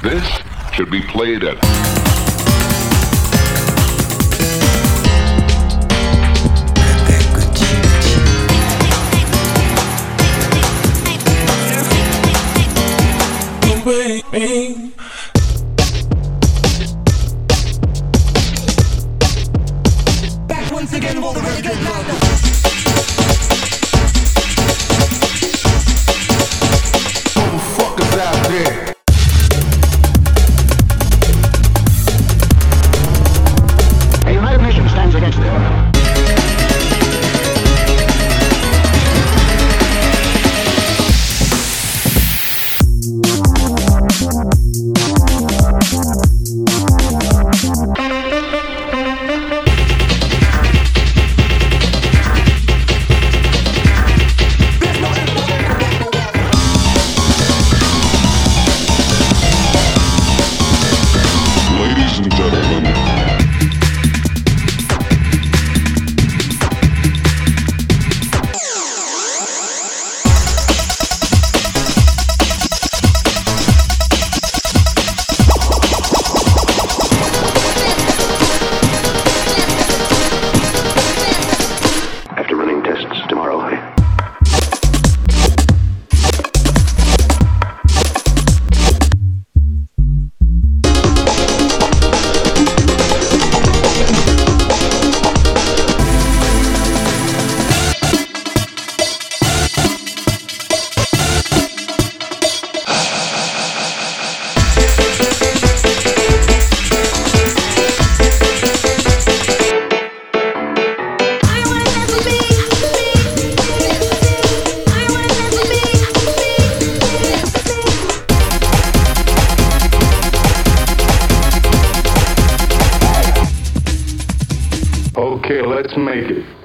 This should be played at. Back once again for the reggae club. Okay, let's make it.